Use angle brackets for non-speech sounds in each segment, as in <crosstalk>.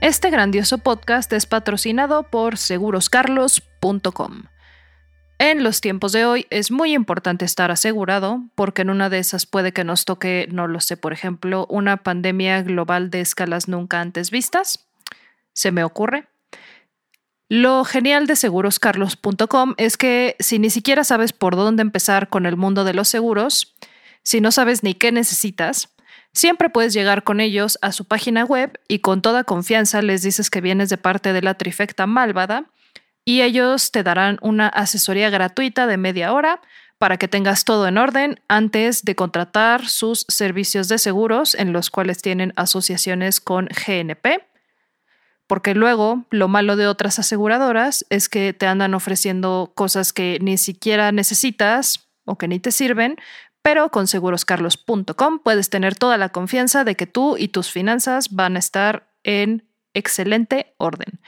Este grandioso podcast es patrocinado por seguroscarlos.com. En los tiempos de hoy es muy importante estar asegurado porque en una de esas puede que nos toque, no lo sé, por ejemplo, una pandemia global de escalas nunca antes vistas. Se me ocurre. Lo genial de seguroscarlos.com es que si ni siquiera sabes por dónde empezar con el mundo de los seguros, si no sabes ni qué necesitas, Siempre puedes llegar con ellos a su página web y con toda confianza les dices que vienes de parte de la trifecta malvada y ellos te darán una asesoría gratuita de media hora para que tengas todo en orden antes de contratar sus servicios de seguros en los cuales tienen asociaciones con GNP. Porque luego lo malo de otras aseguradoras es que te andan ofreciendo cosas que ni siquiera necesitas o que ni te sirven pero con seguroscarlos.com puedes tener toda la confianza de que tú y tus finanzas van a estar en excelente orden.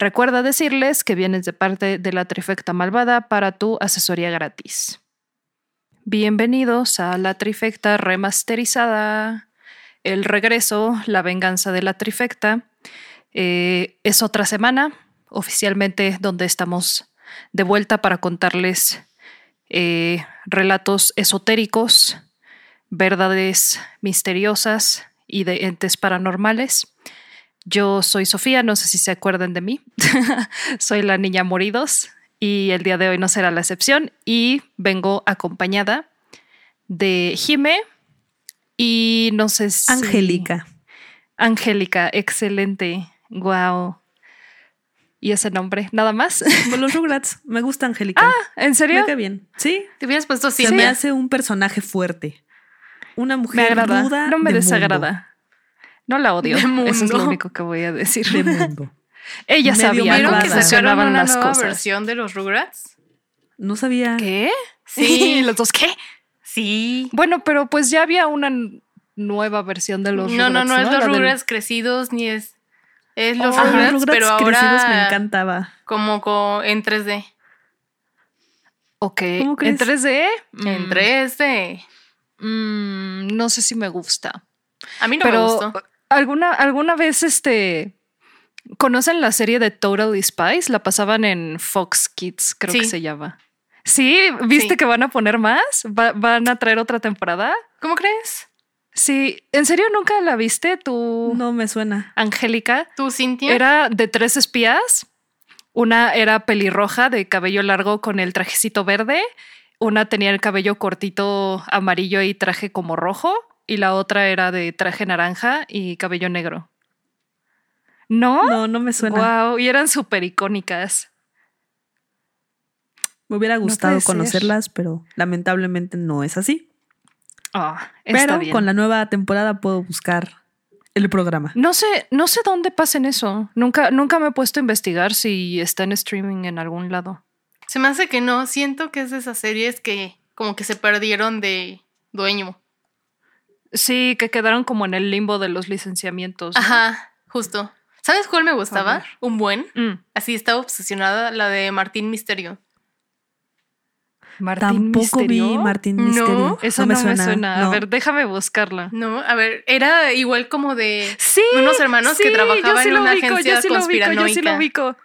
Recuerda decirles que vienes de parte de la trifecta malvada para tu asesoría gratis. Bienvenidos a la trifecta remasterizada. El regreso, la venganza de la trifecta. Eh, es otra semana, oficialmente, donde estamos de vuelta para contarles eh, relatos esotéricos, verdades misteriosas y de entes paranormales. Yo soy Sofía, no sé si se acuerdan de mí. <laughs> soy la niña Moridos y el día de hoy no será la excepción y vengo acompañada de Jime y no sé si... Angélica. Angélica, excelente. Wow y ese nombre, nada más. los <laughs> Rugrats, me gusta Angélica. Ah, ¿en serio? Me bien. Sí. Te hubieras puesto Se me hace un personaje fuerte. Una mujer me agrada. Ruda no me desagrada. No la odio. Eso es lo único que voy a decir. De mundo. Ella sabía cómo que funcionaban las nueva cosas. versión de los Rugrats? No sabía. ¿Qué? Sí. ¿Los dos qué? Sí. Bueno, pero pues ya había una nueva versión de los no, Rugrats. No, no, no es los Rugrats crecidos ni es es los oh, Rugrats, Rugrats pero ahora me encantaba. Como con, en 3D. Ok. ¿En 3D? En 3D. Mm, no sé si me gusta. A mí no pero me gustó. ¿Alguna, ¿Alguna vez este conocen la serie de Totally Spies? La pasaban en Fox Kids, creo Sí. que se llama. ¿Sí? ¿Viste Sí. que van a poner más? ¿Va- ¿Van a traer otra temporada? ¿Cómo crees? Sí. ¿En serio nunca la viste tú, No me suena. Angélica? ¿Tú, Cintia? Era de tres espías. Una era pelirroja de cabello largo con el trajecito verde. Una tenía el cabello cortito amarillo y traje como rojo. Y la otra era de traje naranja y cabello negro. ¿No? No, no me suena. Wow, y eran súper icónicas. Me hubiera gustado conocerlas, pero lamentablemente no es así. Ah, está Pero bien. con la nueva temporada puedo buscar el programa. No sé, no sé dónde pasen eso. Nunca, nunca me he puesto a investigar si está en streaming en algún lado. Se me hace que no. Siento que es de esas series que como que se perdieron de dueño. Sí, que quedaron como en el limbo de los licenciamientos. ¿no? Ajá, justo. ¿Sabes cuál me gustaba? Un buen. Mm. Así estaba obsesionada, la de Martín Misterio. Martín Tampoco Misterio. vi Martín No, Misterio. Eso no, me suena. A No. ver, déjame buscarla. No, a ver, era igual como de Sí. unos hermanos que trabajaban sí en una ubico, agencia yo sí lo ubico, yo sí lo ubico.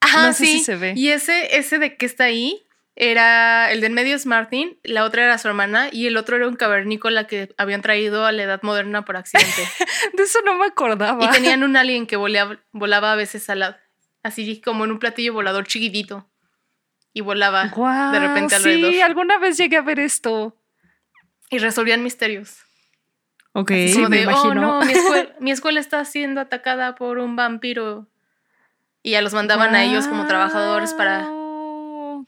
Ajá, No sé sí. si se ve. Y ese, ese de que está ahí era el del medio es Martin, la otra era su hermana y el otro era un cavernícola que habían traído a la edad moderna por accidente. <laughs> De eso no me acordaba. y tenían un alien que volea- volaba a veces al lado, así como en un platillo volador chiquitito. Y volaba Guau, de repente alrededor. Sí, alguna vez llegué a ver esto. y resolvían misterios. Ok. Sí, como me de, imagino. oh no, mi escuela, <laughs> mi escuela está siendo atacada por un vampiro. Y ya los mandaban a ellos como trabajadores para Guau,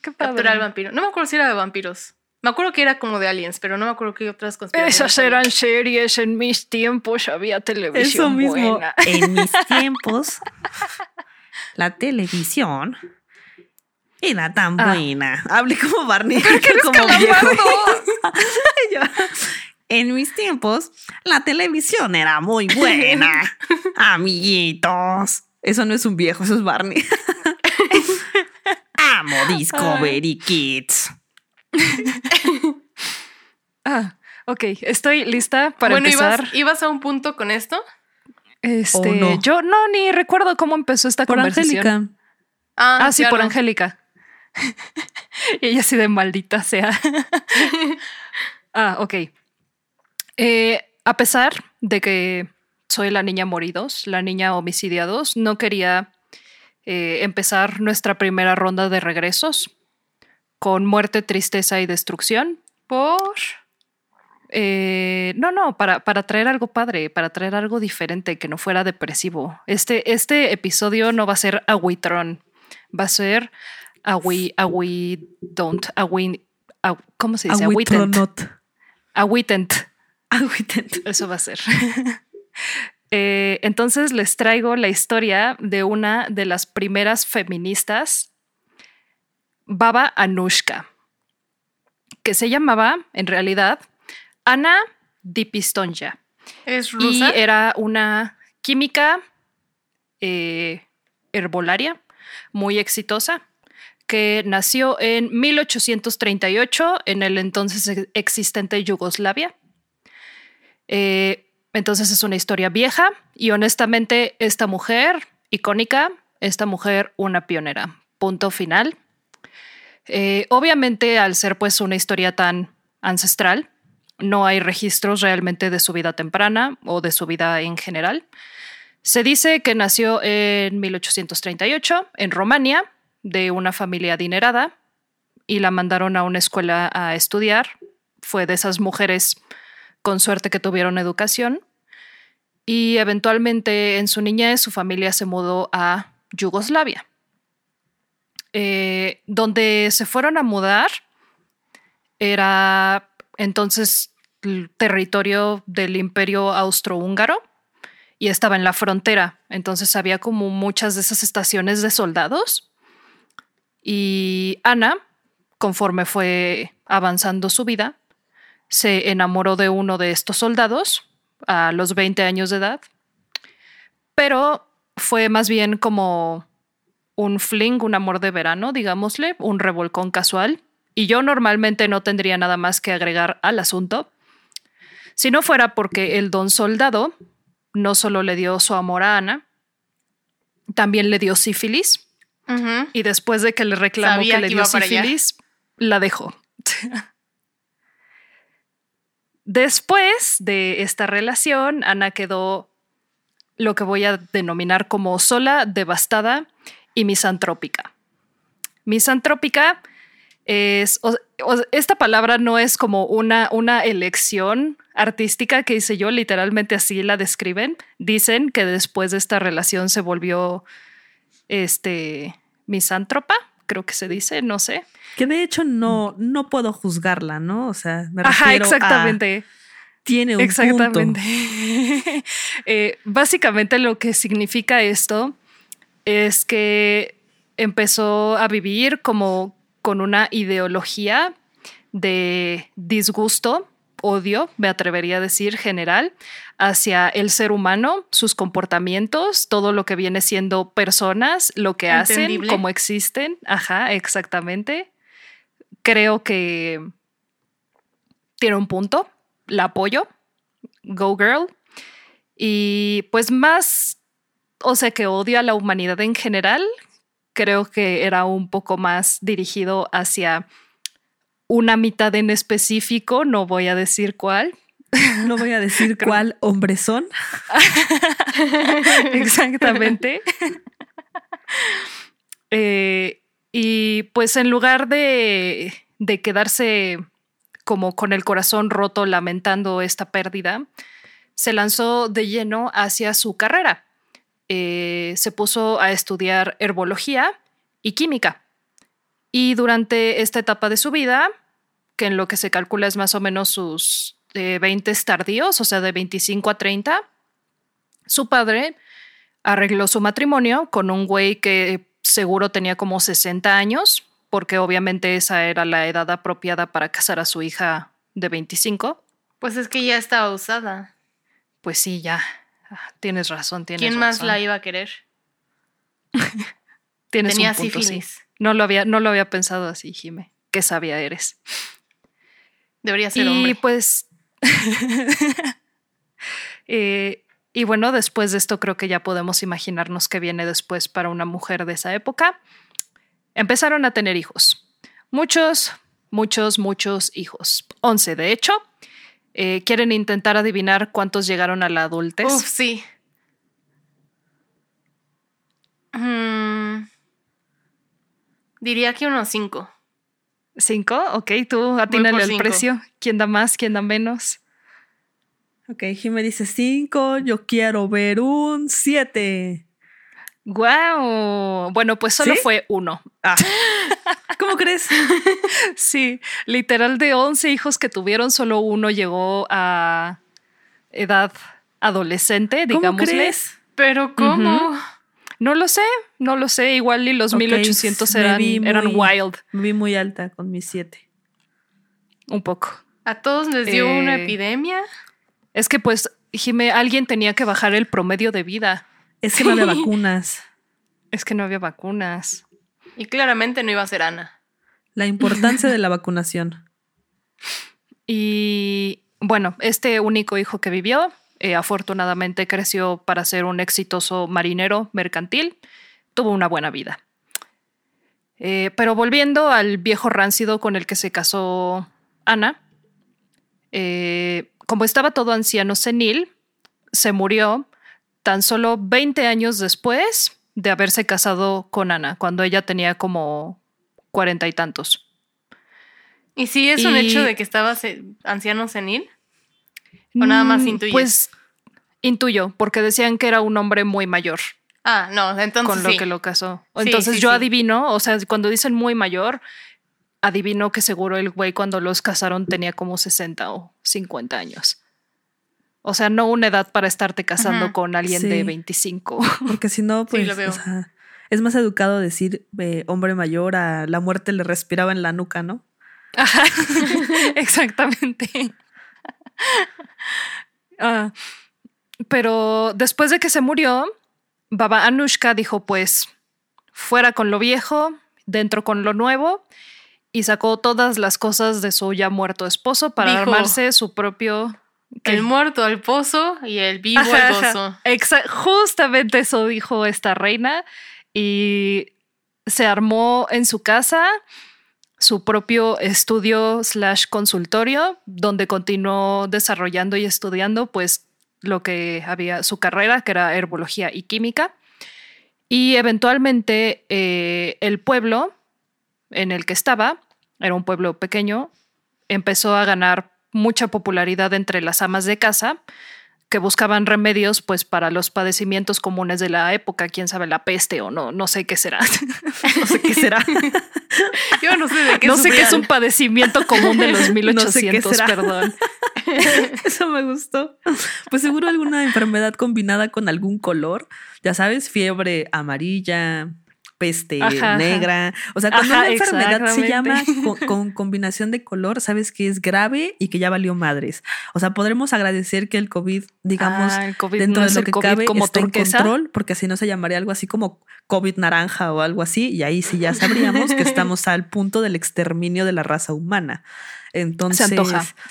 Qué padre. capturar al vampiro. No me acuerdo si era de vampiros. Me acuerdo que era como de aliens, pero no me acuerdo qué otras conspiraciones. Esas eran series en mis tiempos, había televisión Eso mismo. buena. <laughs> En mis <laughs> tiempos, la televisión era tan Ah. buena. Hablé como Barney, eres como viejo. <laughs> calamardo. Yo, En mis tiempos, la televisión era muy buena. Amiguitos. Eso no es un viejo, eso es Barney. Amo Discovery Kids. <laughs> Ah, ok, estoy lista para bueno, empezar. ¿ibas, ¿ibas a un punto con esto? Este, yo no ni recuerdo cómo empezó esta Por conversación. Angélica. Ah, sí, por. Angélica. <laughs> y ella así de maldita sea. <laughs> ah, ok. Eh, a pesar de que soy la niña moridos, la niña homicidiados, no quería eh, empezar nuestra primera ronda de regresos con muerte, tristeza y destrucción. Por. Eh, no, no, para, para traer algo padre, para traer algo diferente que no fuera depresivo. Este, este episodio no va a ser agüitrón, va a ser agüi, agüi, don't, agüi, agu- ¿cómo se dice? Agüitent. Agüitronot. Agüitent. Agüitent. Eso va a ser. <laughs> Eh, entonces les traigo la historia de una de las primeras feministas, Baba Anushka, que se llamaba, en realidad, Ana Dipistonja. ¿Es Y era una química eh, herbolaria muy exitosa que nació en 1838 en el entonces ex- existente Yugoslavia. Eh, entonces es una historia vieja y honestamente esta mujer icónica, esta mujer una pionera. Punto final. Eh, obviamente al ser pues una historia tan ancestral, no hay registros realmente de su vida temprana o de su vida en general. Se dice que nació en 1838 en Romania de una familia adinerada y la mandaron a una escuela a estudiar. Fue de esas mujeres con suerte que tuvieron educación y eventualmente en su niñez su familia se mudó a Yugoslavia, Eh, donde se fueron a mudar era entonces el territorio del imperio austrohúngaro y estaba en la frontera. Entonces había como muchas de esas estaciones de soldados. Y Ana, conforme fue avanzando su vida, se enamoró de uno de estos soldados a los 20 años de edad. Pero fue más bien como un fling, un amor de verano, digámosle, un revolcón casual. Y yo normalmente no tendría nada más que agregar al asunto. Si no fuera porque el don soldado no solo le dio su amor a Ana, también le dio sífilis. Y después de que le reclamó Sabía que le que dio sífilis, la dejó. <laughs> Después de esta relación, Ana quedó lo que voy a denominar como sola, devastada y misantrópica. Misantrópica es, esta palabra no es como una, una elección artística que hice yo, literalmente así la describen. Dicen que después de esta relación se volvió este misántropa, creo que se dice, no sé. Que de hecho no, no puedo juzgarla, ¿no? O sea, me Ajá, refiero a- exactamente. tiene un Exactamente. punto. <laughs> Eh, básicamente lo que significa esto es que empezó a vivir como con una ideología de disgusto, odio, me atrevería a decir general, hacia el ser humano, sus comportamientos, todo lo que viene siendo personas, lo que hacen, cómo existen. Ajá, exactamente. Creo que tiene un punto, la apoyo. Go Girl. Y pues más, o sea, que odio a la humanidad en general, creo que era un poco más dirigido hacia una mitad en específico, no voy a decir cuál. No voy a decir <laughs> cuál hombre son. <laughs> Exactamente. Eh, y pues en lugar de, de quedarse como con el corazón roto lamentando esta pérdida, se lanzó de lleno hacia su carrera. Eh, se puso a estudiar herbología y química. Y durante esta etapa de su vida, que en lo que se calcula es más o menos sus eh, 20 tardíos, o sea, de 25 a 30, su padre arregló su matrimonio con un güey que seguro tenía como 60 años, porque obviamente esa era la edad apropiada para casar a su hija de 25. Pues es que ya estaba usada. Pues sí, ya. Ah, Tienes razón, tienes ¿Quién más la iba a querer? <laughs> Tienes Tenía un punto, sí. No lo había, no lo había pensado así, Jime. Qué sabia eres. Debería ser y hombre. pues. <laughs> Eh, y bueno, después de esto creo que ya podemos imaginarnos qué viene después para una mujer de esa época. Empezaron a tener hijos. Muchos, muchos, muchos hijos. Once, de hecho. Eh, ¿Quieren intentar adivinar cuántos llegaron a la adultez? Uf, sí. Mm, diría que unos cinco. ¿Cinco? Ok, tú atínale el cinco. precio. ¿Quién da más? ¿Quién da menos? Ok, Jimé dice 5, yo quiero ver un 7. ¡Guau! Bueno, pues solo ¿Sí? fue uno. Ah. <laughs> ¿Cómo crees? <laughs> Sí, literal de 11 hijos que tuvieron, solo uno llegó a edad adolescente, ¿Cómo digámosle. crees? Pero ¿cómo? Ujú. No lo sé, no lo sé. Igual y los Ok, 1800 me eran, vi eran muy- wild, Me vi muy alta con mis 7. un poco. ¿A todos les dio una Eh, epidemia? Es que pues, Jime, alguien tenía que bajar el promedio de vida. Es que no había <laughs> vacunas. Es que no había vacunas. Y claramente no iba a ser Ana. La importancia de la vacunación. <laughs> Y bueno, este único hijo que vivió, eh, afortunadamente creció para ser un exitoso marinero mercantil, tuvo una buena vida. Eh, pero volviendo al viejo ráncido con el que se casó Ana, eh, como estaba todo anciano senil, se murió tan solo 20 años después de haberse casado con Ana, cuando ella tenía como cuarenta y tantos. ¿Y sí es un hecho de que estaba anciano senil? ¿O nada más Mm, intuyes? Pues intuyo, porque decían que era un hombre muy mayor Ah, no, entonces con lo sí. que lo casó. Sí, Entonces sí, yo sí. adivino, o sea, cuando dicen muy mayor, adivino que seguro el güey cuando los casaron tenía como 60 o 50 años. O sea, no una edad para estarte casando con alguien de Sí. 25. Porque si no, Sí, pues lo veo. o sea, es más educado decir eh, hombre mayor a la muerte le respiraba en la nuca, ¿no? Ajá, <laughs> exactamente. <laughs> Ah, pero después de que se murió, Baba Anushka dijo pues fuera con lo viejo, dentro con lo nuevo y sacó todas las cosas de su ya muerto esposo para Dijo, armarse su propio... ¿qué? El muerto al pozo y el vivo Ajá, al ajá. Exa- justamente eso dijo esta reina y se armó en su casa su propio estudio slash consultorio donde continuó desarrollando y estudiando pues lo que había su carrera que era herbología y química. Y eventualmente eh, el pueblo en el que estaba era un pueblo pequeño empezó a ganar mucha popularidad entre las amas de casa que buscaban remedios pues para los padecimientos comunes de la época, quién sabe la peste o no, no sé qué será. <laughs> No sé qué será. <laughs> Yo no sé de qué no sé qué es un padecimiento común de los <laughs> No sé qué 1800, será. perdón. Eso me gustó. Pues seguro alguna enfermedad combinada con algún color. Ya sabes, fiebre amarilla, peste Ajá, ajá. negra. O sea, cuando Ajá, una enfermedad se llama con, <laughs> con combinación de color, sabes que es grave y que ya valió madres. O sea, podremos agradecer que el COVID, digamos, Ah, el COVID dentro no de lo que COVID cabe, como está en control, porque si no se llamaría algo así como COVID naranja o algo así, y ahí sí ya sabríamos que <laughs> estamos al punto del exterminio de la raza humana. Entonces,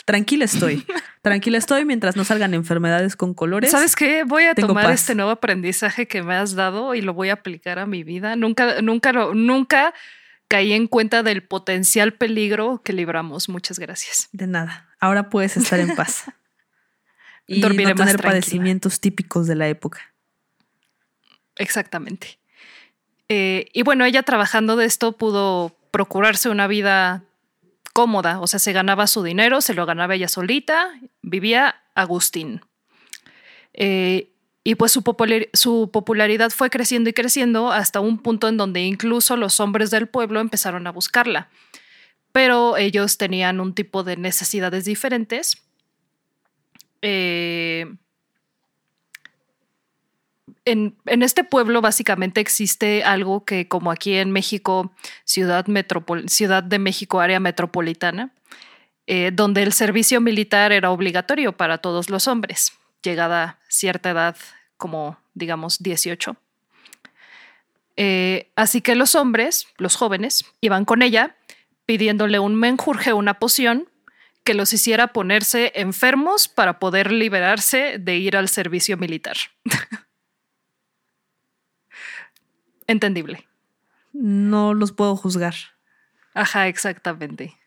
tranquila estoy. <laughs> Tranquila estoy mientras no salgan enfermedades con colores. ¿Sabes qué? Voy a tomar paz. este nuevo aprendizaje que me has dado y lo voy a aplicar a mi vida. Nunca, nunca, lo- nunca caí en cuenta del potencial peligro que libramos. Muchas gracias. De nada. Ahora puedes estar en paz. <laughs> y Dormiré no tener padecimientos típicos de la época. Exactamente. Eh, y bueno, ella trabajando de esto pudo procurarse una vida cómoda, o sea, se ganaba su dinero, se lo ganaba ella solita, vivía Agustín. Eh, y pues su, su popularidad fue creciendo y creciendo hasta un punto en donde incluso los hombres del pueblo empezaron a buscarla. Pero ellos tenían un tipo de necesidades diferentes. Eh, en, este pueblo básicamente existe algo que como aquí en México, ciudad de México, área metropolitana, eh, donde el servicio militar era obligatorio para todos los hombres, llegada cierta edad como digamos 18. Eh, así que los hombres, los jóvenes, iban con ella pidiéndole un menjurje, una poción que los hiciera ponerse enfermos para poder liberarse de ir al servicio militar. <laughs> Entendible. No los puedo juzgar. Ajá, exactamente.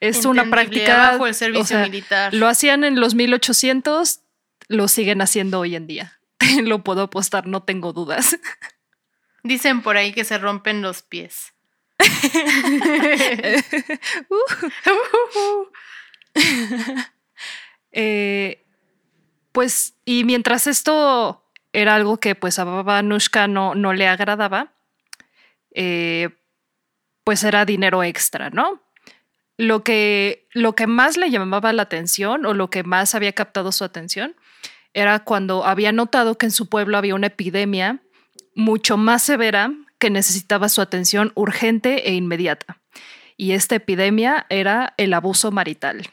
Es una práctica. Bajo el servicio militar. Lo hacían en los 1800, lo siguen haciendo hoy en día. <laughs> lo puedo apostar, no tengo dudas. Dicen por ahí que se rompen los pies. <laughs> Eh, pues, y mientras esto era algo que pues a Babanushka no, no le agradaba, eh, pues era dinero extra, ¿no? Lo que, lo que más le llamaba la atención o lo que más había captado su atención era cuando había notado que en su pueblo había una epidemia mucho más severa que necesitaba su atención urgente e inmediata. Y esta epidemia era el abuso marital.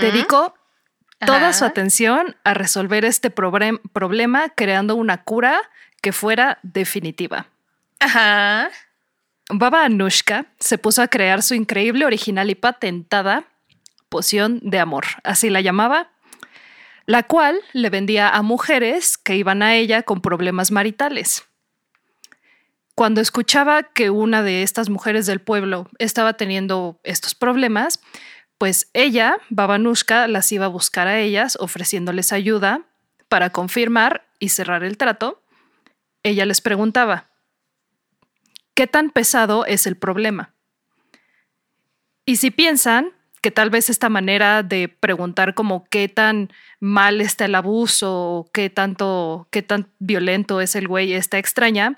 Dedicó toda su atención a resolver este problema creando una cura que fuera definitiva. Ajá. Baba Anushka se puso a crear su increíble, original y patentada poción de amor, así la llamaba, la cual le vendía a mujeres que iban a ella con problemas maritales. Cuando escuchaba que una de estas mujeres del pueblo estaba teniendo estos problemas, pues ella, Babanushka, las iba a buscar a ellas ofreciéndoles ayuda para confirmar y cerrar el trato. Ella les preguntaba, ¿qué tan pesado es el problema? Y si piensan que tal vez esta manera de preguntar como qué tan mal está el abuso, qué tanto, qué tan violento es el güey, está extraña,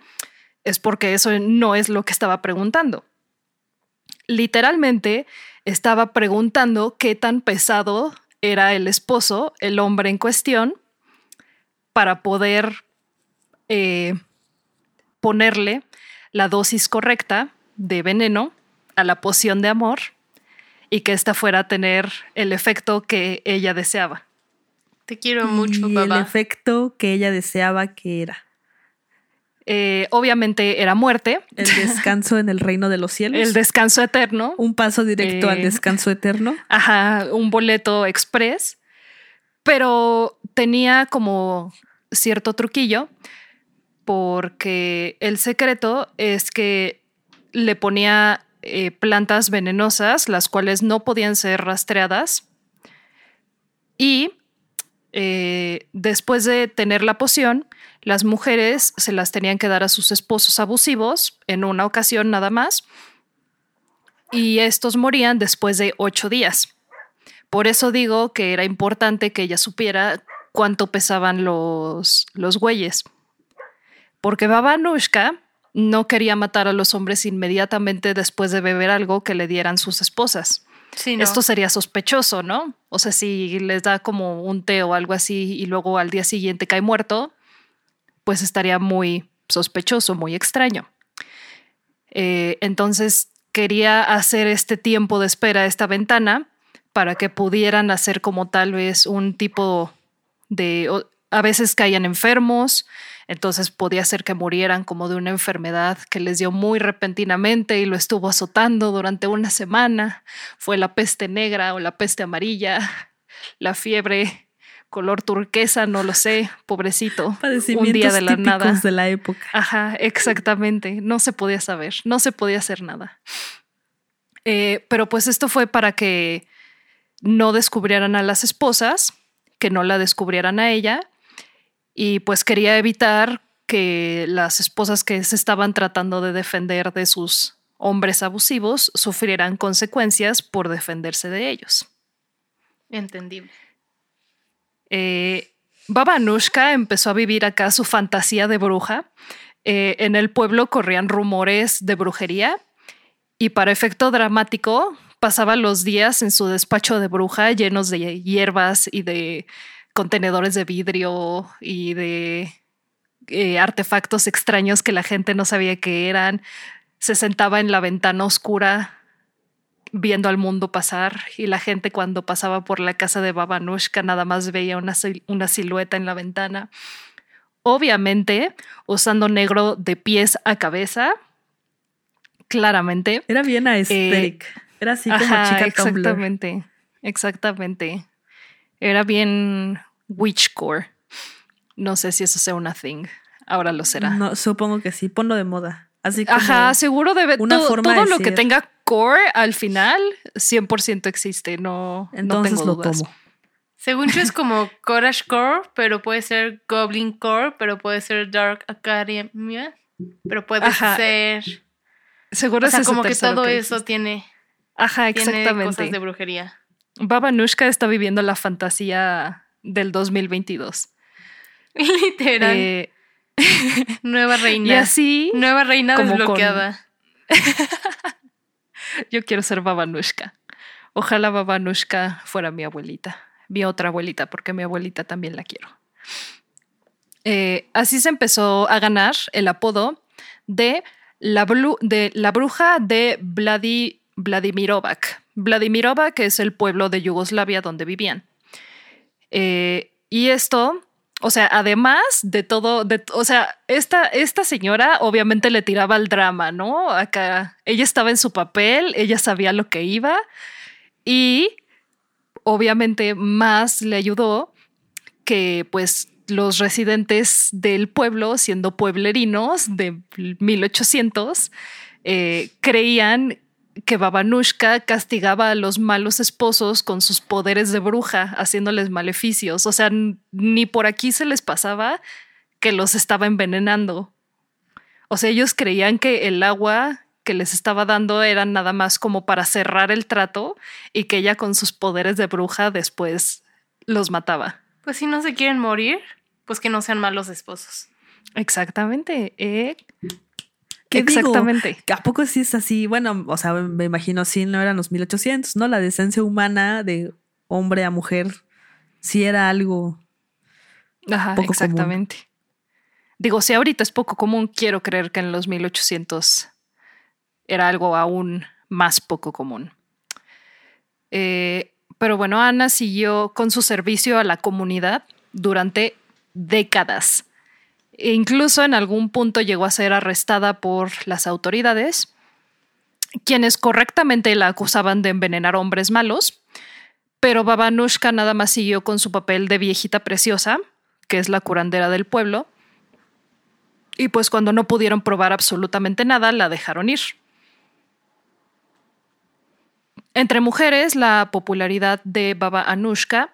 es porque eso no es lo que estaba preguntando. Literalmente estaba preguntando qué tan pesado era el esposo, el hombre en cuestión, para poder eh, ponerle la dosis correcta de veneno a la poción de amor y que ésta fuera a tener el efecto que ella deseaba. Te quiero mucho, y El efecto que ella deseaba que era. Eh, obviamente era muerte. El descanso en el reino de los cielos. El descanso eterno. Un paso directo al eh, descanso eterno. Ajá, un boleto express. Pero tenía como cierto truquillo porque el secreto es que le ponía eh, plantas venenosas, las cuales no podían ser rastreadas. Y eh, después de tener la poción, las mujeres se las tenían que dar a sus esposos abusivos en una ocasión nada más. Y estos morían después de ocho días. Por eso digo que era importante que ella supiera cuánto pesaban los, los güeyes. Porque Babanushka no quería matar a los hombres inmediatamente después de beber algo que le dieran sus esposas. Esto sería sospechoso, ¿no? O sea, si les da como un té o algo así y luego al día siguiente cae muerto, pues estaría muy sospechoso, muy extraño. Eh, entonces quería hacer este tiempo de espera, esta ventana, para que pudieran hacer como tal vez un tipo de... A veces caían enfermos, entonces podía ser que murieran como de una enfermedad que les dio muy repentinamente y lo estuvo azotando durante una semana. Fue la peste negra o la peste amarilla, la fiebre color turquesa, no lo sé, pobrecito. Un día de la nada. de la época. Ajá, exactamente. No se podía saber, no se podía hacer nada. Eh, pero pues esto fue para que no descubrieran a las esposas, que no la descubrieran a ella y pues quería evitar que las esposas que se estaban tratando de defender de sus hombres abusivos sufrieran consecuencias por defenderse de ellos. Entendible. Eh, Baba Anushka empezó a vivir acá su fantasía de bruja. Eh, en el pueblo corrían rumores de brujería y para efecto dramático pasaba los días en su despacho de bruja llenos de hierbas y de contenedores de vidrio y de eh, artefactos extraños que la gente no sabía que eran. Se sentaba en la ventana oscura viendo al mundo pasar y la gente cuando pasaba por la casa de Babanushka nada más veía una, una silueta en la ventana. Obviamente, usando negro de pies a cabeza, claramente. Era bien aesthetic. Eh, Era así como chica Exactamente, exactamente. Era bien witchcore. No sé si eso sea una thing. Ahora lo será. No, supongo que sí. Ponlo de moda. Así Ajá, seguro debe una forma todo lo que tenga core al final 100% existe, no Entonces no lo tomo. Según yo es como Courage Core, pero puede ser Goblin Core, pero puede ser Dark Academia, pero puede ser Seguro o sea, como que todo eso tiene Ajá, exactamente. cosas de brujería. Babanushka está viviendo la fantasía del 2022. Literal. Eh, Nueva reina. Y así. Nueva reina desbloqueada. <laughs> Yo quiero ser Babanushka. Ojalá Babanushka fuera mi abuelita. Mi otra abuelita, porque mi abuelita también la quiero. Eh, así se empezó a ganar el apodo de la, de la bruja de Vladimirovac. Vladimirovac es el pueblo de Yugoslavia donde vivían. Eh, y esto o sea, además de todo, de, o sea, esta, esta señora obviamente le tiraba al drama, ¿no? Acá ella estaba en su papel, ella sabía lo que iba y obviamente más le ayudó que pues los residentes del pueblo, siendo pueblerinos de 1800, eh, creían que Babanushka castigaba a los malos esposos con sus poderes de bruja, haciéndoles maleficios. O sea, ni por aquí se les pasaba que los estaba envenenando. O sea, ellos creían que el agua que les estaba dando era nada más como para cerrar el trato y que ella con sus poderes de bruja después los mataba. Pues si no se quieren morir, pues que no sean malos esposos. Exactamente. ¿eh? Exactamente. ¿A poco sí es así? Bueno, o sea, me imagino sí, no eran los 1800, ¿no? La decencia humana de hombre a mujer sí era algo. Ajá, exactamente. Digo, si ahorita es poco común, quiero creer que en los 1800 era algo aún más poco común. Eh, pero bueno, Ana siguió con su servicio a la comunidad durante décadas. E incluso en algún punto llegó a ser arrestada por las autoridades, quienes correctamente la acusaban de envenenar hombres malos, pero Babanushka nada más siguió con su papel de viejita preciosa, que es la curandera del pueblo, y pues cuando no pudieron probar absolutamente nada, la dejaron ir. Entre mujeres, la popularidad de Baba Anushka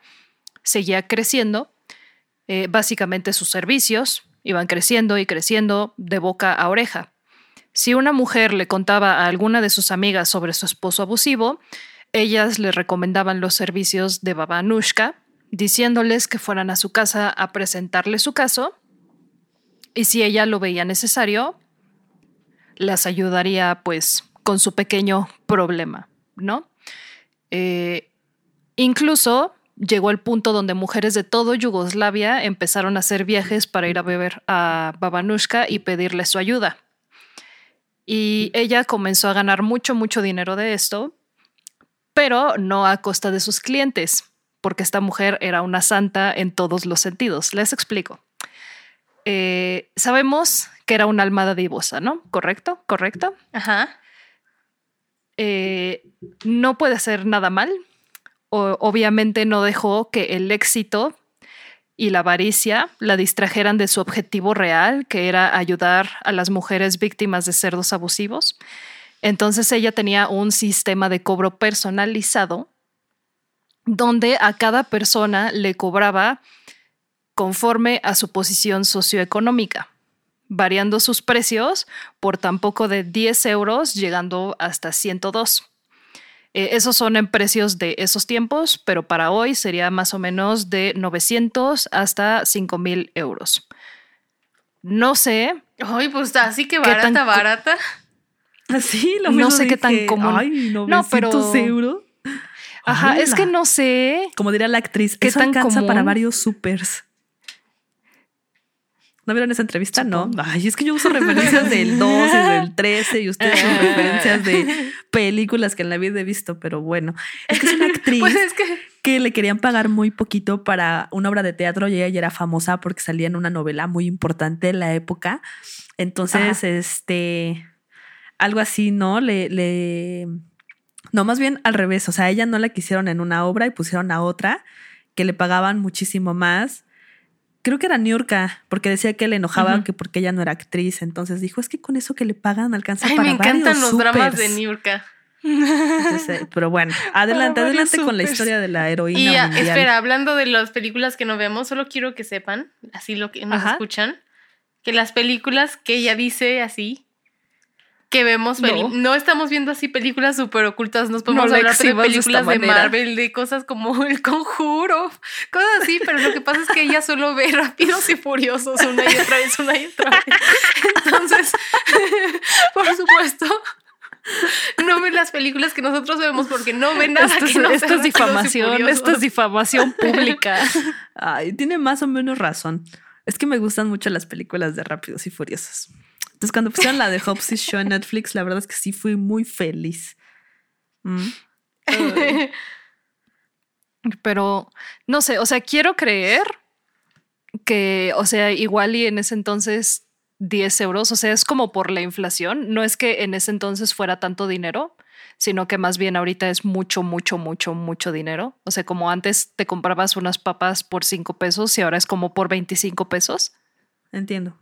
seguía creciendo, eh, básicamente sus servicios, Iban creciendo y creciendo de boca a oreja. Si una mujer le contaba a alguna de sus amigas sobre su esposo abusivo, ellas le recomendaban los servicios de Baba Anushka, diciéndoles que fueran a su casa a presentarle su caso y si ella lo veía necesario, las ayudaría pues con su pequeño problema, ¿no? Eh, incluso llegó el punto donde mujeres de todo Yugoslavia empezaron a hacer viajes para ir a beber a Babanushka y pedirle su ayuda. Y ella comenzó a ganar mucho, mucho dinero de esto, pero no a costa de sus clientes, porque esta mujer era una santa en todos los sentidos. Les explico. Eh, sabemos que era una alma divosa, ¿no? ¿Correcto? ¿Correcto? Ajá. Eh, no puede hacer nada mal, obviamente no dejó que el éxito y la avaricia la distrajeran de su objetivo real, que era ayudar a las mujeres víctimas de cerdos abusivos. Entonces ella tenía un sistema de cobro personalizado donde a cada persona le cobraba conforme a su posición socioeconómica, variando sus precios por tan poco de 10 euros, llegando hasta 102. Eh, esos son en precios de esos tiempos, pero para hoy sería más o menos de 900 hasta 5 mil euros. No sé. Ay, pues así que barata, barata. <laughs> Así, lo No sé qué tan común. Ay, 900 no, pero, euros. Ajá, es que no sé. Como diría la actriz, ¿qué eso tan alcanza para varios supers. ¿No vieron esa entrevista? No. Ay, es que yo uso referencias del 12, del 13 y ustedes son <laughs> referencias de películas que en la vida he visto, pero bueno. Es que es una <laughs> actriz Pues es que que le querían pagar muy poquito para una obra de teatro y ella ya era famosa porque salía en una novela muy importante en la época. Entonces, este, algo así, ¿no? Le, le, no, más bien al revés. O sea, ella no la quisieron en una obra y pusieron a otra que le pagaban muchísimo más. Creo que era Niurka, porque decía que le enojaba que porque ella no era actriz. Entonces dijo, es que con eso que le pagan alcanza ay, para me encantan varios los dramas de supers". Niurka. Entonces, eh, pero bueno, <laughs> adelante, adelante con la historia de la heroína Y ah, mundial. espera, hablando de las películas que no vemos, solo quiero que sepan, así lo que nos Ajá. escuchan, que las películas que ella dice así, que vemos, No. no. estamos viendo así películas súper ocultas, nos podemos No la hablar de películas de. Marvel, de cosas como El Conjuro, cosas así, pero lo que pasa es que ella solo ve Rápidos y Furiosos una y otra vez, una y otra vez. Entonces, <laughs> por supuesto... No ve las películas que nosotros vemos porque no ve nada Esto es, que no esto es difamación, esto es difamación pública. <laughs> Ay, tiene más o menos razón. Es que me gustan mucho las películas de Rápidos y Furiosos. Entonces, cuando pusieron la de Hobbs y Shaw en Netflix, la verdad es que sí fui muy feliz. Mm. Pero no sé, o sea, quiero creer que, o sea, igual y en ese entonces 10 euros, o sea, es como por la inflación, no es que en ese entonces fuera tanto dinero, sino que más bien ahorita es mucho, mucho, mucho, mucho dinero. O sea, como antes te comprabas unas papas por 5 pesos y ahora es como por 25 pesos. Entiendo.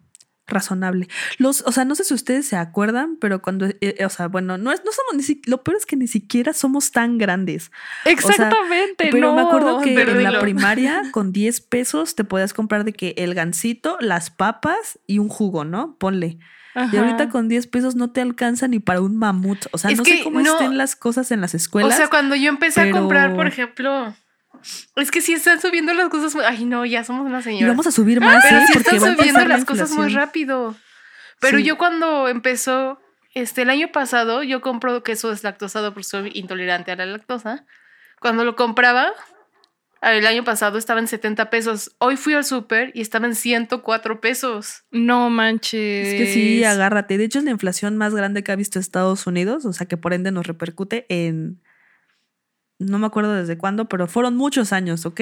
Razonable. Los, o sea, no sé si ustedes se acuerdan, pero cuando, eh, o sea, bueno, no es, no somos ni si- lo peor es que ni siquiera somos tan grandes. Exactamente, Pero no, me acuerdo que en la primaria <laughs> con 10 pesos te podías comprar de que el gansito, las papas y un jugo, ¿no? Ponle. Y ahorita con 10 pesos no te alcanza ni para un mamut. O sea, Es no sé cómo no- estén las cosas en las O escuelas. sea, cuando yo empecé pero- a comprar, por ejemplo, es que sí están subiendo las cosas. muy- Ay, no, ya somos una y señora. vamos a subir más, Pero ¿eh? sí Porque están subiendo la las cosas muy rápido. Pero Sí. yo cuando empezó, este, el año pasado, yo compro queso deslactosado porque soy intolerante a la lactosa. Cuando lo compraba, el año pasado estaba en 70 pesos. Hoy fui al súper y estaba en 104 pesos. No manches. Es que sí, agárrate. De hecho, es la inflación más grande que ha visto Estados Unidos, o sea que por ende nos repercute en. No me acuerdo desde cuándo, pero fueron muchos años, ¿ok?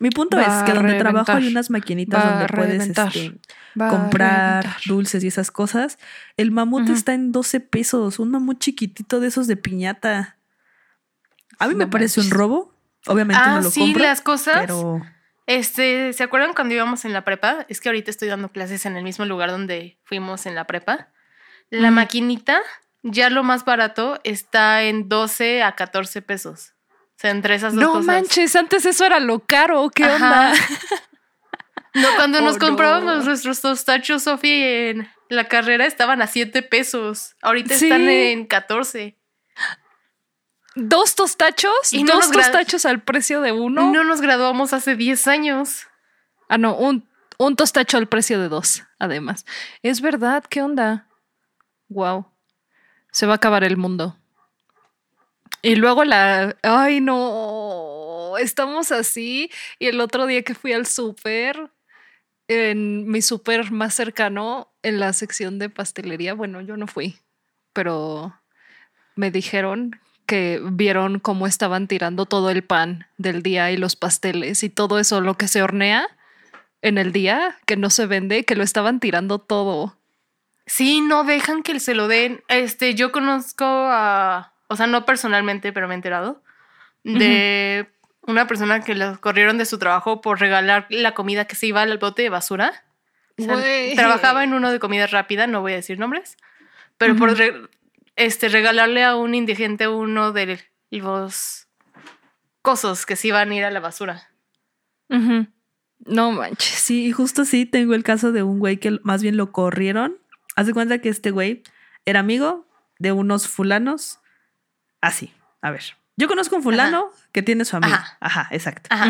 Mi punto Va es que donde trabajo hay unas maquinitas donde puedes reventar. este, comprar dulces y esas cosas. El mamut está en 12 pesos, un mamut chiquitito de esos de piñata. A mí me No parece un manches. robo. Obviamente Ah, no lo sí, compro. las cosas. Pero Este, ¿se acuerdan cuando íbamos en la prepa? Es que ahorita estoy dando clases en el mismo lugar donde fuimos en la prepa. La maquinita, ya lo más barato, está en 12 a 14 pesos. O sea, entre esas dos No cosas. manches, antes eso era lo caro, ¿qué Ajá. onda? <laughs> No, cuando Oh, nos comprábamos no. nuestros tostachos, Sofi, en la carrera estaban a 7 pesos. Ahorita Sí. están en 14. Dos tostachos, Y dos tostachos al precio de uno. No nos graduamos hace 10 años. Ah, no, un, un tostacho al precio de dos, además. Es verdad, ¿qué onda? Wow. Se va a acabar el mundo. Y luego la. Ay, no. Estamos así. Y el otro día que fui al súper, en mi súper más cercano, en la sección de pastelería, bueno, yo no fui, pero me dijeron que vieron cómo estaban tirando todo el pan del día y los pasteles y todo eso, lo que se hornea en el día, que no se vende, que lo estaban tirando todo. Sí, no dejan que se lo den. Este, yo conozco a, o sea, no personalmente, pero me he enterado de una persona que lo corrieron de su trabajo por regalar la comida que se iba al bote de basura. O sea, Güey. trabajaba en uno de comida rápida, no voy a decir nombres, pero por re- este regalarle a un indigente uno de los cosos que se iban a ir a la basura. Ujú. No manches. Sí, y justo sí tengo el caso de un güey que más bien lo corrieron. Haz de cuenta que este güey era amigo de unos fulanos. Así, a ver. Yo conozco un fulano que tiene su amigo. Ajá. Ajá, exacto. Ajá.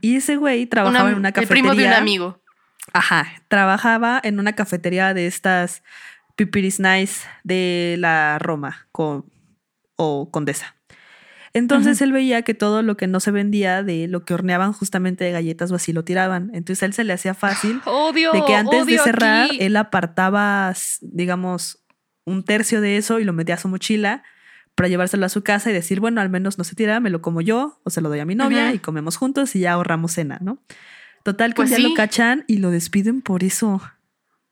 Y ese güey trabajaba Una- en una el cafetería. primo de un amigo. Ajá, trabajaba en una cafetería de estas pipiris nice de la Roma con, o Condesa. Entonces él veía que todo lo que no se vendía de lo que horneaban justamente de galletas o así lo tiraban. Entonces a él se le hacía fácil <gasps> Odio, de que antes de odio cerrar aquí. él apartaba, digamos, un tercio de eso y lo metía a su mochila para llevárselo a su casa y decir, bueno, al menos no se tira, me lo como yo o se lo doy a mi novia y comemos juntos y ya ahorramos cena, ¿no? Total que Pues día sí. lo cachan y lo despiden por eso.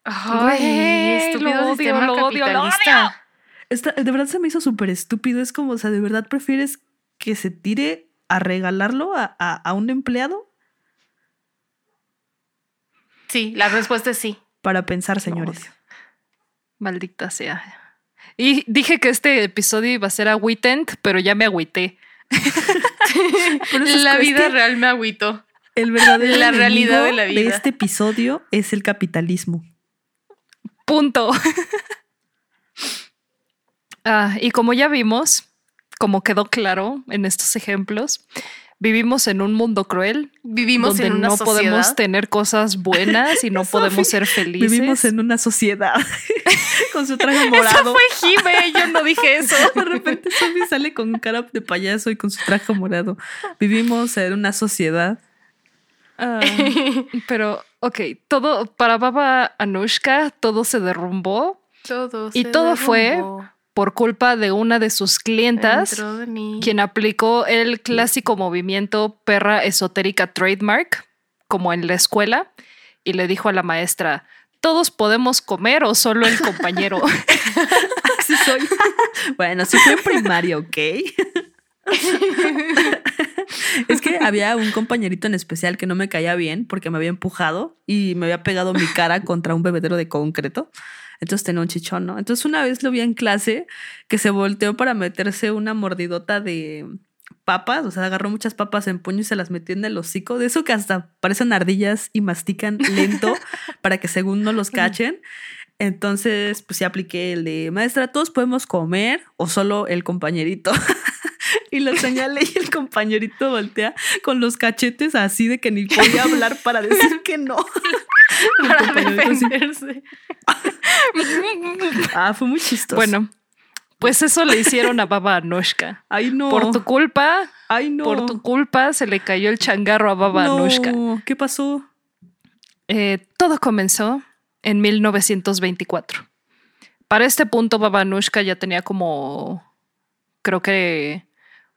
Ay, Güey, estúpido lo odio, lo odio, lo. Esta- de verdad se me hizo súper estúpido. Es como, o sea, ¿de verdad prefieres que se tire a regalarlo a, a- a un empleado? Sí, la respuesta es sí. Para pensar, señores. odio. Maldita sea. Y dije que este episodio iba a ser agüitent, pero ya me agüité. <laughs> La vida que real me agüitó. el verdadero la realidad de la vida. este episodio es el capitalismo. Punto. <laughs> Ah, y como ya vimos, como quedó claro en estos ejemplos, vivimos en un mundo cruel Vivimos donde en una no sociedad. podemos tener cosas buenas y no <laughs> podemos ser <laughs> felices. Vivimos en una sociedad <laughs> con su traje morado. fue Jime, yo no dije eso. De repente Sophie sale con cara de payaso y con su traje morado. Vivimos en una sociedad. Ah, pero, ok, todo para Baba Anushka, todo se derrumbó Todo Y se todo fue derrumbó por culpa de una de sus clientas. de quien aplicó el clásico movimiento perra esotérica trademark, como en la escuela, y le dijo a la maestra, ¿todos podemos comer o solo el compañero? <laughs> Así soy. <laughs> Bueno, sí fue en primaria, ¿ok? Es que había un compañerito en especial que no me caía bien porque me había empujado y me había pegado mi cara contra un bebedero de concreto. Entonces tenía un chichón, ¿no? Entonces una vez lo vi en clase que se volteó para meterse una mordidota de papas, o sea, agarró muchas papas en puño y se las metió en el hocico, de eso que hasta parecen ardillas y mastican lento <laughs> para que según no los cachen. Entonces, pues sí apliqué el de maestra, todos podemos comer o solo el compañerito. <laughs> y lo señalé y el compañerito voltea con los cachetes así de que ni podía hablar para decir <laughs> que no. <laughs> Para defenderse. <laughs> Ah, fue muy chistoso. bueno, pues eso le hicieron a Baba Anushka. ay no. Por tu culpa, ay no. por tu culpa se le cayó el changarro a Baba no. Anushka. ¿Qué pasó? Eh, todo comenzó en 1924. Para este punto, Baba Anushka ya tenía como, creo que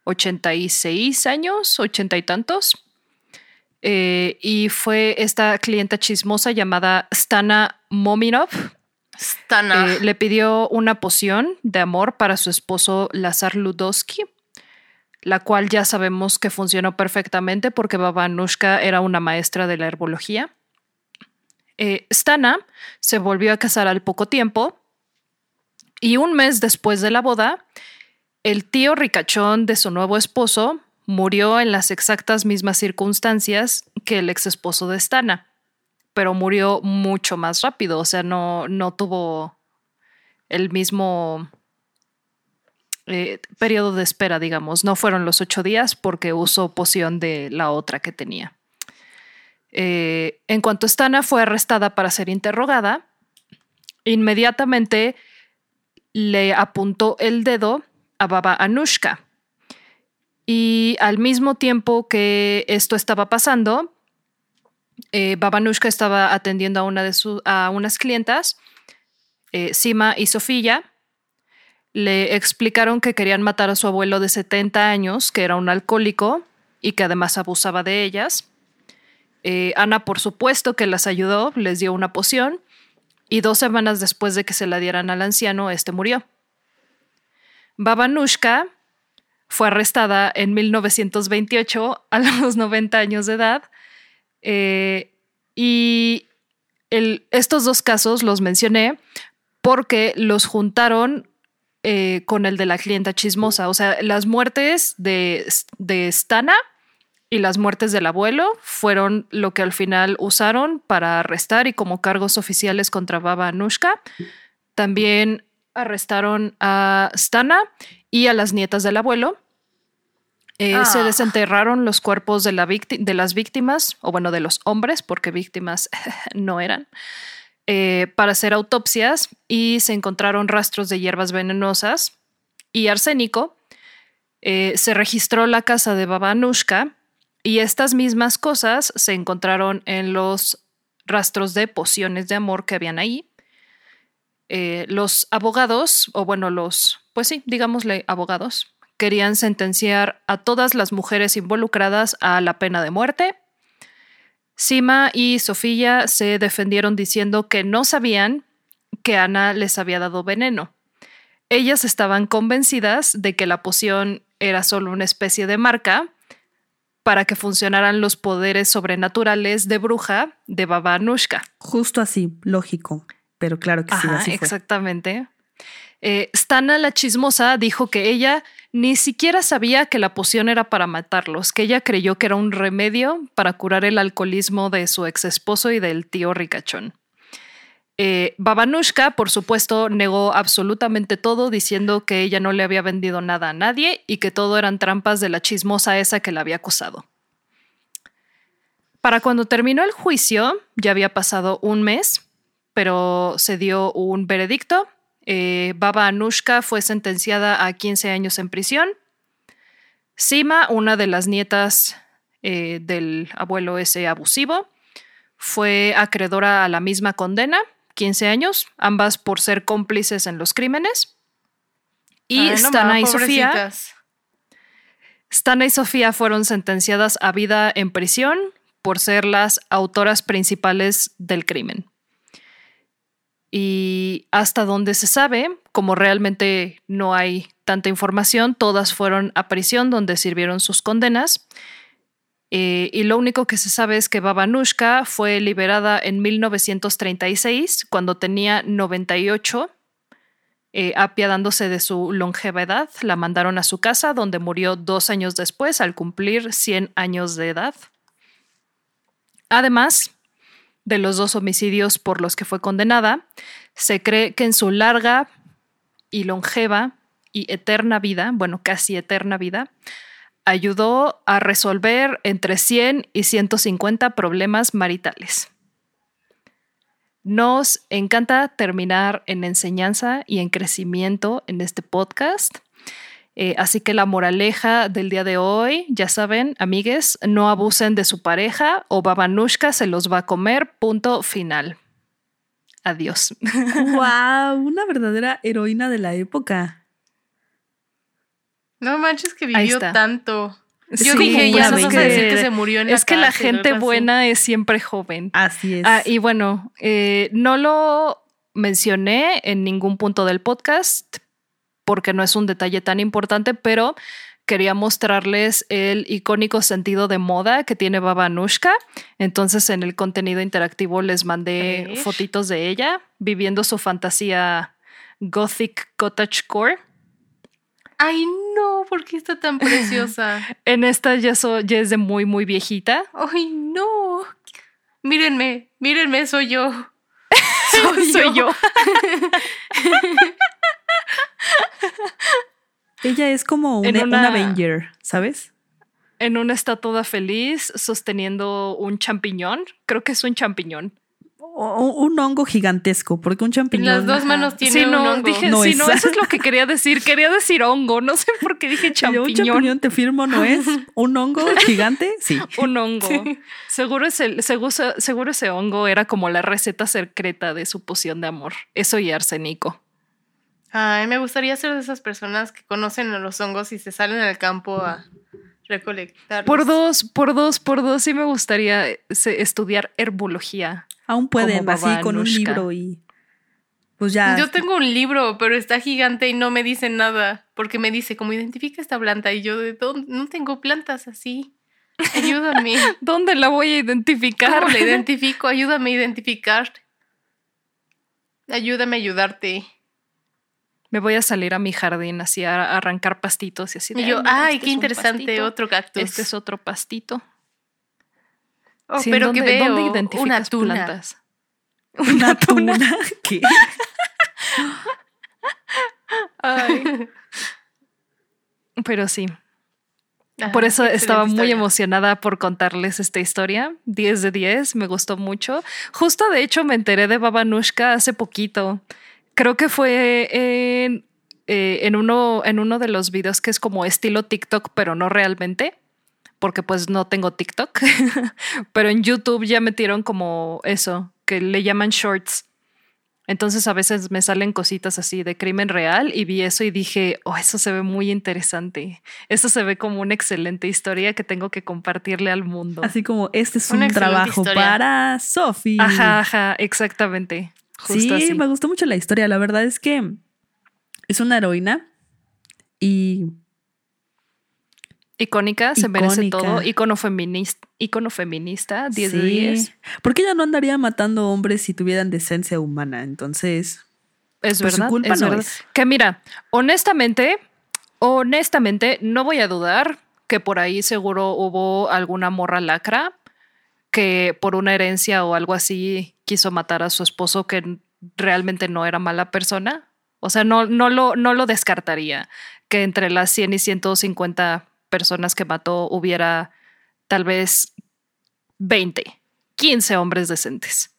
86 años, ochenta y tantos. Eh, y fue esta clienta chismosa llamada Stana Mominov. Stana. eh, le pidió una poción de amor para su esposo Lazar Ludowski, la cual ya sabemos que funcionó perfectamente porque Baba Anushka era una maestra de la herbología. Eh, Stana se volvió a casar al poco tiempo y un mes después de la boda, el tío ricachón de su nuevo esposo murió en las exactas mismas circunstancias que el ex esposo de Stana, pero murió mucho más rápido, o sea, no, no tuvo el mismo eh, periodo de espera, digamos. No fueron los ocho días porque usó poción de la otra que tenía. Eh, en cuanto Stana fue arrestada para ser interrogada, inmediatamente le apuntó el dedo a Baba Anushka. Y al mismo tiempo que esto estaba pasando, eh, Baba Anushka estaba atendiendo a, una de su- a unas clientas, eh, Sima y Sofía. Le explicaron que querían matar a su abuelo de 70 años, que era un alcohólico y que además abusaba de ellas. Eh, Ana, por supuesto, que las ayudó, les dio una poción y dos semanas después de que se la dieran al anciano, este murió. Babanushka fue arrestada en 1928 a los 90 años de edad eh, y estos dos casos los mencioné porque los juntaron eh, con el de la clienta chismosa. O sea, las muertes de, de Stana y las muertes del abuelo fueron lo que al final usaron para arrestar y como cargos oficiales contra Baba Anushka. También arrestaron a Stana y a las nietas del abuelo. Eh, Ah. Se desenterraron los cuerpos de, la vícti- de las víctimas, o bueno, de los hombres, porque víctimas <laughs> no eran, eh, para hacer autopsias y se encontraron rastros de hierbas venenosas y arsénico eh, se registró la casa de Baba Anushka y estas mismas cosas se encontraron en los rastros de pociones de amor que habían ahí. Eh, los abogados, o bueno, los, pues sí, digámosle abogados, querían sentenciar a todas las mujeres involucradas a la pena de muerte. Sima y Sofía se defendieron diciendo que no sabían que Ana les había dado veneno. Ellas estaban convencidas de que la poción era solo una especie de marca para que funcionaran los poderes sobrenaturales de bruja de Baba Anushka. Justo así, lógico, pero claro que sí. Así exactamente. Eh, Stana la chismosa dijo que ella ni siquiera sabía que la poción era para matarlos, que ella creyó que era un remedio para curar el alcoholismo de su ex esposo y del tío ricachón. Eh, Babanushka, por supuesto, negó absolutamente todo, diciendo que ella no le había vendido nada a nadie y que todo eran trampas de la chismosa esa que la había acusado. Para cuando terminó el juicio, ya había pasado un mes, pero se dio un veredicto eh, Baba Anushka fue sentenciada a 15 años en prisión. Sima, una de las nietas eh, del abuelo ese abusivo, fue acreedora a la misma condena, 15 años, ambas por ser cómplices en los crímenes. Y Stana y Sofía. Stana y Sofía fueron sentenciadas a vida en prisión por ser las autoras principales del crimen. Y hasta donde se sabe, como realmente no hay tanta información, todas fueron a prisión donde sirvieron sus condenas. Eh, y lo único que se sabe es que Babanushka fue liberada en 1936, cuando tenía 98, eh, apiadándose de su longeva edad. La mandaron a su casa, donde murió dos años después, al cumplir 100 años de edad. Además, de los dos homicidios por los que fue condenada, se cree que en su larga y longeva y eterna vida, bueno, casi eterna vida, ayudó a resolver entre 100 y 150 problemas maritales. Nos encanta terminar en enseñanza y en crecimiento en este podcast. Eh, así que la moraleja del día de hoy, ya saben, amigues, no abusen de su pareja o Babanushka se los va a comer, punto final. Adiós. <laughs> ¡Wow! Una verdadera heroína de la época. No manches que vivió tanto. Yo dije, ya no vas a decir que se murió en Es que la gente buena es siempre joven. Así es. Ah, y bueno, eh, no lo mencioné en ningún punto del podcast, porque no es un detalle tan importante, pero quería mostrarles el icónico sentido de moda que tiene Baba Anushka. Entonces, en el contenido interactivo les mandé fotitos de ella viviendo su fantasía gothic cottagecore. Ay, no, ¿por qué está tan preciosa? <laughs> en esta ya, ya, es de muy, muy viejita. Ay, no. Mírenme, mírenme, soy yo. <laughs> Soy, soy yo. <laughs> Ella es como una, Avenger, ¿sabes? En una estatua feliz sosteniendo un champiñón. Creo que es un champiñón. O, un hongo gigantesco, porque un champiñón. Las dos manos tienen no, un hongo. Dije, no, eso es lo que quería decir. Quería decir hongo. No sé por qué dije <laughs> champiñón. un champiñón te firmo, ¿no es? <laughs> ¿Un hongo gigante? Sí. <laughs> un hongo. Seguro, ese, seguro, seguro ese hongo era como la receta secreta de su poción de amor. Eso y arsénico. Ay, me gustaría ser de esas personas que conocen a los hongos y se salen al campo a recolectar. Por dos, por dos, por dos, sí me gustaría eh, estudiar herbología. Aún pueden, así con un libro y. Pues ya. Yo tengo un libro, pero está gigante y no me dice nada. Porque me dice, como identifica esta planta. Y yo, ¿de dónde? No tengo plantas así. Ayúdame. <laughs> ¿Dónde la voy a identificar? ¿Cómo la <laughs> identifico? Ayúdame a identificar. Ayúdame a ayudarte me voy a salir a mi jardín así a arrancar pastitos y así. y yo, ay, este qué interesante, otro cactus. Este es otro pastito. Oh, pero que veo ¿dónde identificas <laughs> una tuna? plantas? Una tuna. <laughs> ¿Qué? ay. <laughs> Pero sí. por eso estaba muy emocionada por contarles esta historia. 10 de 10, me gustó mucho. Justo de hecho me enteré de Babanushka hace poquito creo que fue en eh, en, uno, en uno de los videos que es como estilo TikTok, pero no realmente, porque pues no tengo TikTok, <laughs> pero en YouTube ya metieron como eso, que le llaman shorts. Entonces a veces me salen cositas así de crimen real y vi eso y dije, oh, eso se ve muy interesante. Eso se ve como una excelente historia que tengo que compartirle al mundo. Así como este es un trabajo para Sophie. Ajá, ajá, exactamente. Sí, me gustó mucho la historia. La verdad es que es una heroína y Icónica, se merece todo. Icono feminista, icono feminista 10 de 10. Porque ella no andaría matando hombres si tuvieran decencia humana. Entonces. Es pues, verdad. es verdad. Que mira, honestamente, honestamente, no voy a dudar que por ahí seguro hubo alguna morra lacra que por una herencia o algo así quiso matar a su esposo que realmente no era mala persona. O sea, no, no, lo, no lo descartaría que entre las 100 y 150 personas que mató hubiera tal vez 20, 15 hombres decentes.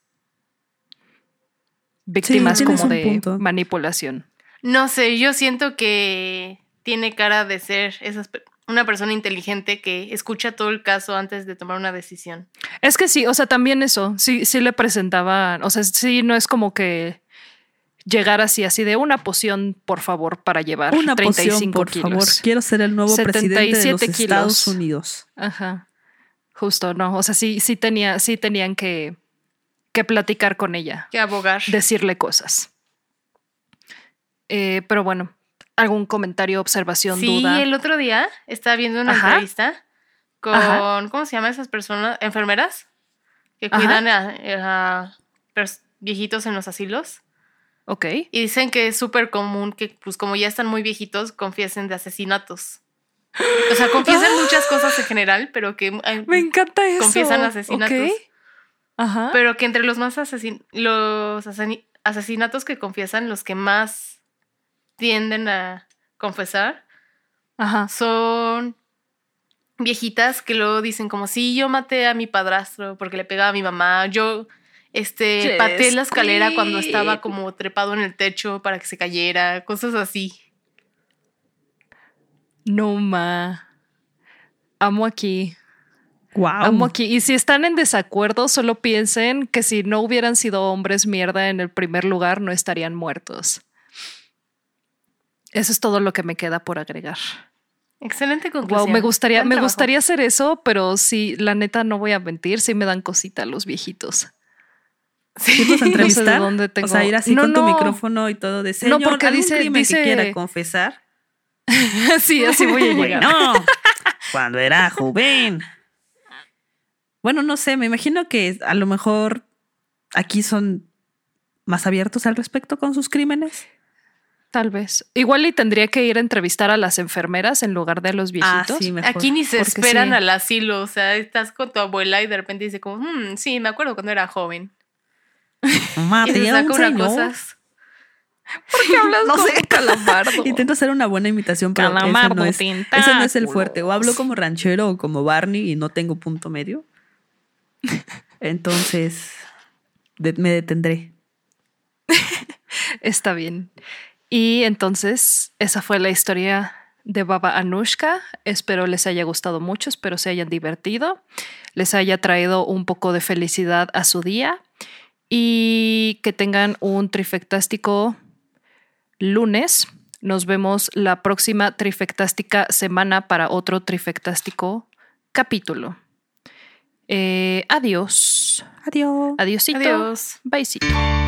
Víctimas como de manipulación. No sé, yo siento que tiene cara de ser esas, una persona inteligente que escucha todo el caso antes de tomar una decisión. Es que sí, o sea, también eso, sí, sí le presentaban, o sea, sí, no es como que llegar así, así de una poción, por favor, para llevar una 35 poción, por favor. Quiero ser el nuevo presidente de los Estados Unidos. Ajá. Justo, no. O sea, sí, sí, tenía, sí tenían que, que platicar con ella. Que abogar. Decirle cosas. Eh, pero bueno, ¿algún comentario, observación, duda? Sí, el otro día estaba viendo una entrevista con, ¿cómo se llaman esas personas? Enfermeras que cuidan a viejitos en los asilos. Ok. Y dicen que es súper común que, pues como ya están muy viejitos, confiesen de asesinatos. O sea, confiesan <gasps> muchas cosas en general, pero que... Me encanta eso. Confiesan asesinatos. Ajá. Pero que entre los más asesin los asesinatos que confiesan, los que más tienden a confesar, Ajá. son viejitas que luego dicen como, sí, yo maté a mi padrastro porque le pegaba a mi mamá, yo este, pateé la escalera cuando estaba como trepado en el techo para que se cayera, cosas así. No ma. Amo aquí. Wow. Amo aquí. Y si están en desacuerdo, solo piensen que si no hubieran sido hombres mierda en el primer lugar, no estarían muertos. Eso es todo lo que me queda por agregar. Excelente conclusión. Wow, me gustaría, me gustaría hacer eso, pero sí, la neta no voy a mentir, sí me dan cosita los viejitos. Sí, pues <laughs> entrevistar. dónde tengo. O sea, ir así con tu micrófono y todo de señor, no, porque dice, dice... que quiera confesar. <laughs> sí, así voy a llegar. No, cuando era joven. Bueno, no sé, me imagino que a lo mejor aquí son más abiertos al respecto con sus crímenes. Tal vez. Igual y tendría que ir a entrevistar a las enfermeras en lugar de a los ah, viejitos. Aquí ni se esperan al asilo. O sea, estás con tu abuela y de repente dice como, hmm, sí, me acuerdo cuando era joven. <laughs> Mate y una cosas. ¿Por qué hablas <laughs> no sé. calamardo? <laughs> Intento hacer una buena imitación, pero ese no, es, ese no es el fuerte. O hablo como ranchero o como Barney y no tengo punto medio. Entonces, me detendré. Está bien. Y entonces, esa fue la historia de Baba Anushka. Espero les haya gustado mucho, espero se hayan divertido, les haya traído un poco de felicidad a su día y que tengan un trifectástico lunes. Nos vemos la próxima trifectástica semana para otro trifectástico capítulo. Eh, adiós. Adiós. Adiósito. Adiós. Bye.